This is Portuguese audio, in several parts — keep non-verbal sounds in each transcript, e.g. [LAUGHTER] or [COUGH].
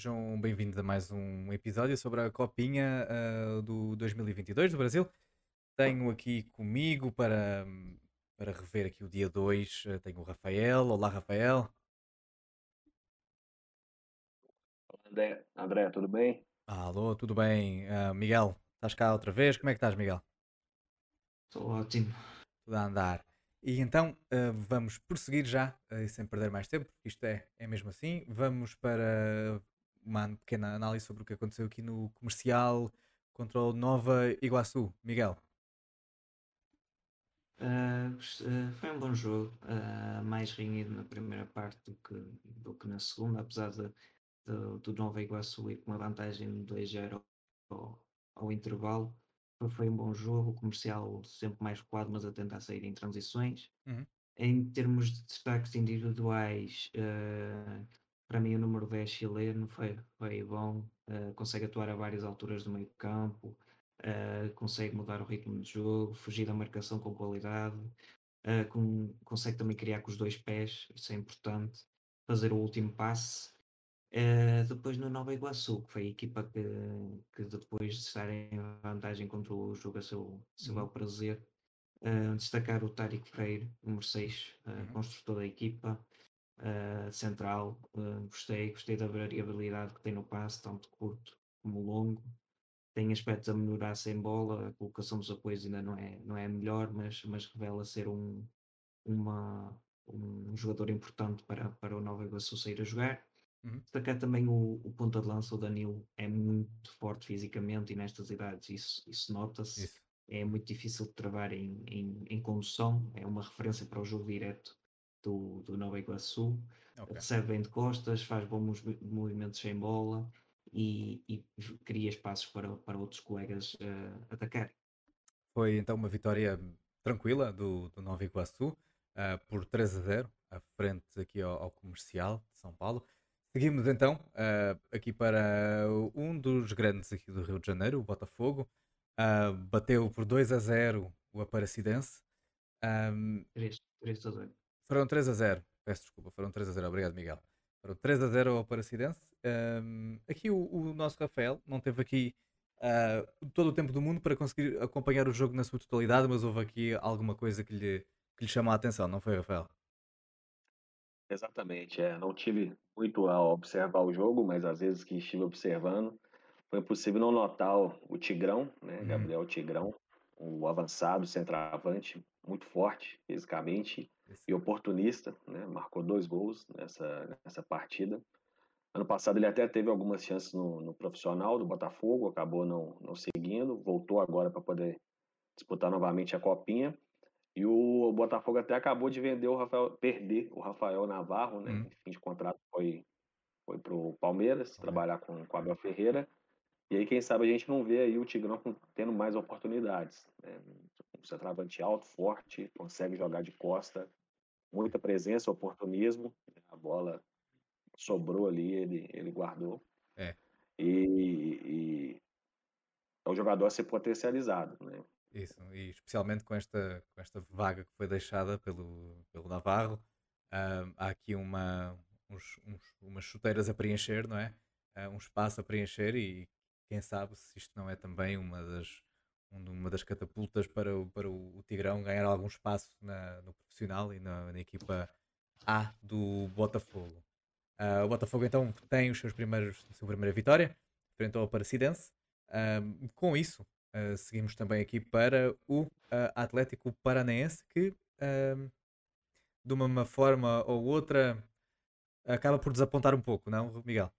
Sejam bem-vindos a mais um episódio sobre a Copinha ah, do 2022 do Brasil. Tenho aqui comigo para, para rever aqui o dia 2, ah, tenho o Rafael. Olá, Rafael. André, André, tudo bem? Alô, tudo bem? Ah, Miguel, estás cá outra vez? Como é que estás, Miguel? Estou ótimo. Tudo a andar. E então vamos prosseguir já, sem perder mais tempo, porque isto é, é mesmo assim. Vamos para uma pequena análise sobre o que aconteceu aqui no comercial contra o Nova Iguaçu. Miguel. Ah, foi um bom jogo, ah, mais renhido na primeira parte do que, do que na segunda, apesar de, de- do Nova Iguaçu ir com uma vantagem de 2-0 ao, ao intervalo. Foi, um bom jogo, o comercial sempre mais recuado, mas a tentar sair em transições. Uhum. Em termos de destaques individuais, para mim o número 10 chileno foi, foi bom, eh, consegue atuar a várias alturas do meio campo, eh, consegue mudar o ritmo de jogo, fugir da marcação com qualidade, eh, com- consegue também criar com os dois pés, isso é importante, fazer o último passe. Depois no Nova Iguaçu, que foi a equipa que, que depois de estar em vantagem contra o jogo a seu, seu Uhum. bel prazer, Uh, destacar o Tárico Freire, número 6, uh, Uhum. construtor da equipa, uh, central. Uh, gostei, gostei da variabilidade que tem no passe, tanto curto como longo. Tem aspectos a melhorar sem bola, a colocação dos apoios ainda não é, não é melhor, mas, mas revela ser um, uma, um jogador importante para, para o Nova Iguaçu sair a jogar. Uhum. Destacar também o, o ponta de lança, o Danilo, é muito forte fisicamente e nestas idades isso, isso nota-se é muito difícil de travar em, em, em condução, é uma referência para o jogo direto do, do Nova Iguaçu, Ok. recebe bem de costas, faz bons movi- movimentos sem bola e, e cria espaços para, para outros colegas eh, atacar. Foi então uma vitória tranquila do, do Nova Iguaçu ah, por 3 a 0, à frente aqui ao, ao comercial de São Paulo. Seguimos então ah, aqui para um dos grandes aqui do Rio de Janeiro, o Botafogo. Ah, bateu por 2 a 0 o Aparecidense. Ahm, 3, 3 a 0. Foram 3 a 0, peço desculpa, foram 3 a 0, obrigado Miguel. Foram 3 a 0 ao Aparecidense. Ahm, aqui o, o nosso Rafael não teve aqui ah, todo o tempo do mundo para conseguir acompanhar o jogo na sua totalidade, mas houve aqui alguma coisa que lhe, que lhe chamou a atenção, não foi, Rafael? Exatamente, é. Não tive muito a observar o jogo, mas às vezes que estive observando, foi possível não notar o, o Tigrão, né? Uhum, Gabriel Tigrão, o avançado, centroavante, muito forte fisicamente e oportunista, né? Marcou dois gols nessa, nessa partida. Ano passado ele até teve algumas chances no, no profissional do Botafogo, acabou não, não seguindo, voltou agora para poder disputar novamente a Copinha. E o Botafogo até acabou de vender o Rafael, perder o Rafael Navarro, né? Uhum, fim de contrato foi, foi para o Palmeiras, Palmeiras. trabalhar com, com o Abel Ferreira. E aí, quem sabe, a gente não vê aí o Tigrão tendo mais oportunidades. Né? Um centroavante alto, forte, consegue jogar de costa, muita presença, oportunismo. A bola sobrou ali, ele, ele guardou. É, E, e é um jogador a ser potencializado, né? isso. E especialmente com esta, com esta vaga que foi deixada pelo, pelo Navarro, ahm, há aqui uma, uns, uns- umas chuteiras a preencher, não é? Ah, um espaço a preencher e quem sabe se isto não é também uma das, um- uma das catapultas para o, para o, Tigrão ganhar algum espaço na- no profissional e na, na equipa A do Botafogo. Ah, o Botafogo então tem os seus primeiros, a sua primeira vitória frente ao Aparecidense. Ahm, com isso, ah, seguimos também aqui para o ah, Atlético Paranaense que de uma forma ou outra acaba por desapontar um pouco, não, Miguel?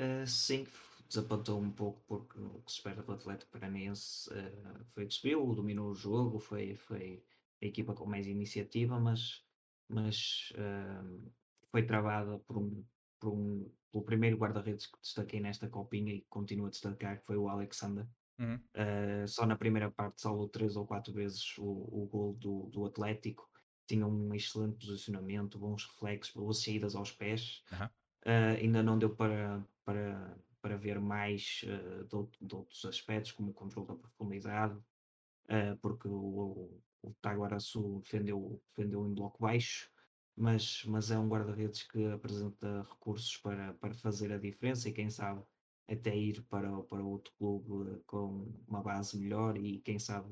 Uh, sim, desapontou um pouco porque o que se espera do Atlético Paranaense uh, foi que subiu, dominou o jogo, foi, foi a equipa com mais iniciativa, mas, mas uh, foi travada por um, por um, pelo primeiro guarda-redes que destaquei nesta copinha e continuo a destacar, que foi o Alexander. Uhum, Uh, só na primeira parte salvou três ou quatro vezes o, o gol do, do Atlético. Tinha um excelente posicionamento, bons reflexos, boas saídas aos pés. aham, Uh, ainda não deu para, para, para ver mais uh, de, de outros aspectos, como o controle da profundidade, uh, porque o, o, o Taguaraçu defendeu, defendeu em bloco baixo, mas, mas é um guarda-redes que apresenta recursos para, para fazer a diferença e quem sabe até ir para, para outro clube com uma base melhor e quem sabe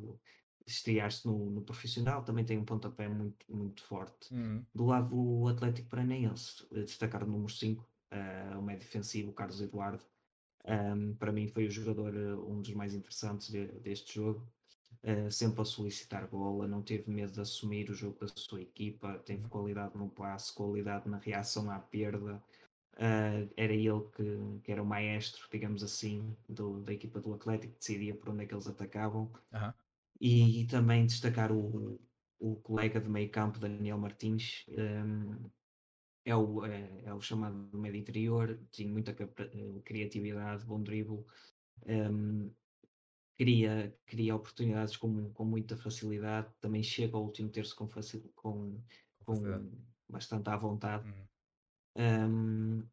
estrear-se no, no, profissional, também tem um pontapé muito, muito forte. Uhum. Do lado do Atlético Paranaense, destacar o número 5, uh, o médio defensivo, o Carlos Eduardo. Um, para mim foi o jogador, um dos mais interessantes de, deste jogo. Uh, sempre a solicitar bola, não teve medo de assumir o jogo da sua equipa, teve uhum. qualidade no passe, qualidade na reação à perda. Uh, era ele que, que, era o maestro, digamos assim, do, da equipa do Atlético, decidia por onde é que eles atacavam. Uhum. E, e, também destacar o, o colega de meio campo, Daniel Martins, um, é, o, é, é, o chamado médio interior, tinha muita eh, criatividade, bom drible, um, cria, cria oportunidades com, com muita facilidade, também chega ao último terço com, facil, com, com bastante à vontade. Uhum. Um,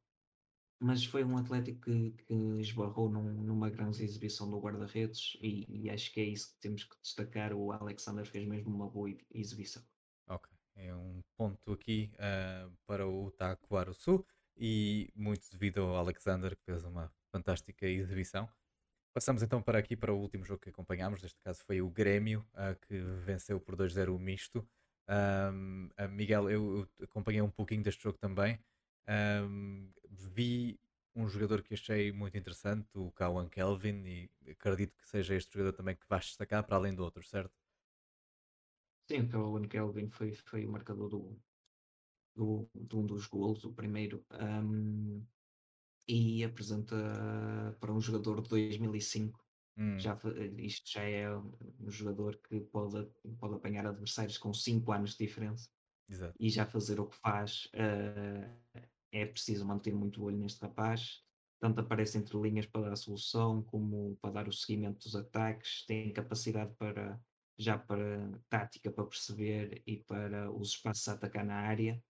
mas foi um Atlético que, que esbarrou num, numa grande exibição do guarda-redes e, e, acho que é isso que temos que destacar. O Alexander fez mesmo uma boa exibição. Ok, é um ponto aqui uh, para o Taquaruçu e muito devido ao Alexander que fez uma fantástica exibição. Passamos então para aqui para o último jogo que acompanhámos, neste caso foi o Grêmio, uh, que venceu por 2-0 o misto. Um, uh, Miguel, eu, eu acompanhei um pouquinho deste jogo também. Um, vi um jogador que achei muito interessante, o Cowan Kelvin, e acredito que seja este jogador também que vais destacar para além de outros, certo? Sim, o Cowan Kelvin foi, foi o marcador do, do, de um dos gols, o primeiro, um, e apresenta para um jogador de 2005. Hum. Já, isto já é um jogador que pode, pode apanhar adversários com 5 anos de diferença Exato. e já fazer o que faz. Uh, é preciso manter muito olho neste rapaz. Tanto aparece entre linhas para dar a solução, como para dar o seguimento dos ataques, tem capacidade para já para tática para perceber e para os espaços a atacar na área.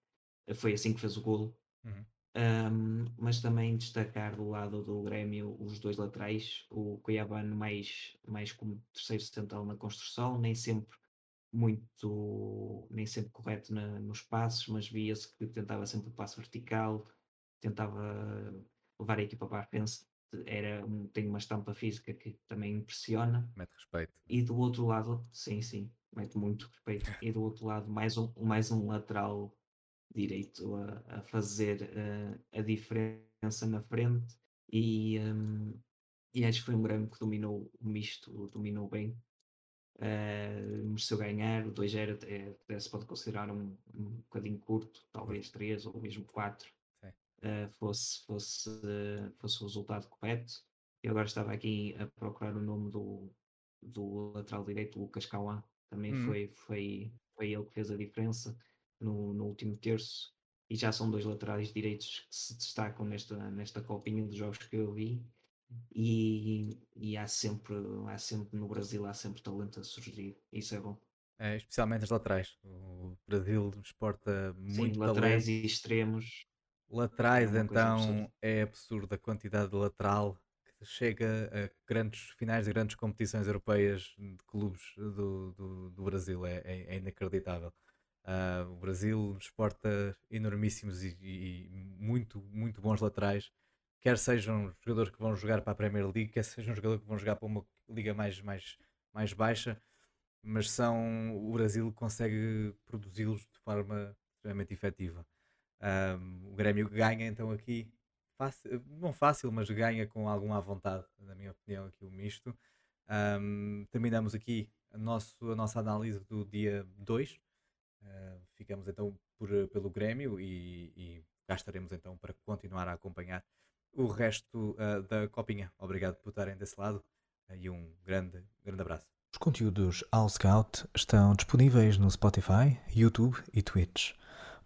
Foi assim que fez o golo. Uhum. Um, mas também destacar do lado do Grêmio os dois laterais, o Cuiabano mais, mais como terceiro central na construção, nem sempre muito, nem sempre correto na, nos passos, mas via-se que tentava sempre o passo vertical, tentava levar a equipa para a frente, era, tem uma estampa física que também impressiona. Mete respeito. E do outro lado, sim, sim, mete muito respeito. [LAUGHS] E do outro lado, mais um, mais um lateral direito a, a fazer uh, a diferença na frente. E, um, e acho que foi um Grêmio que dominou o misto, dominou bem Uh, mereceu ganhar, o 2-0 até se pode considerar um, um bocadinho curto, talvez 3 ou mesmo 4 uh, fosse, fosse, fosse o resultado correto. Eu agora estava aqui a procurar o nome do, do lateral direito, Lucas Cauã, também hum. foi, foi, foi ele que fez a diferença no, no último terço. E já são dois laterais direitos que se destacam nesta, nesta copinha dos jogos que eu vi e, e há, sempre, há sempre no Brasil há sempre talento a surgir, isso é bom. É, especialmente as laterais. O Brasil exporta muito Sim, laterais talento. e extremos. Laterais, é então, é absurda a quantidade de lateral que chega a grandes finais de grandes competições europeias de clubes do, do, do Brasil. É, é, é inacreditável. Uh, o Brasil exporta enormíssimos e, e, muito, muito bons laterais quer sejam jogadores que vão jogar para a Premier League, quer sejam jogadores que vão jogar para uma liga mais, mais, mais baixa, mas são o Brasil consegue produzi-los de forma extremamente efetiva. Um, o Grêmio ganha então aqui, fácil, não fácil, mas ganha com alguma vontade, na minha opinião, aqui o misto. Um, terminamos aqui a, nosso, a nossa análise do dia 2. Uh, ficamos então por, pelo Grêmio e, e cá estaremos então para continuar a acompanhar o resto uh, da copinha. Obrigado por estarem desse lado uh, e um grande, grande abraço. Os conteúdos All Scout estão disponíveis no Spotify, YouTube e Twitch.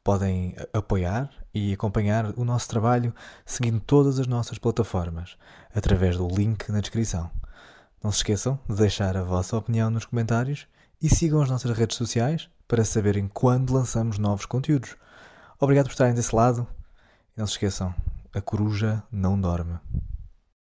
Podem apoiar e acompanhar o nosso trabalho seguindo todas as nossas plataformas através do link na descrição. Não se esqueçam de deixar a vossa opinião nos comentários e sigam as nossas redes sociais para saberem quando lançamos novos conteúdos. Obrigado por estarem desse lado e não se esqueçam, a coruja não dorme.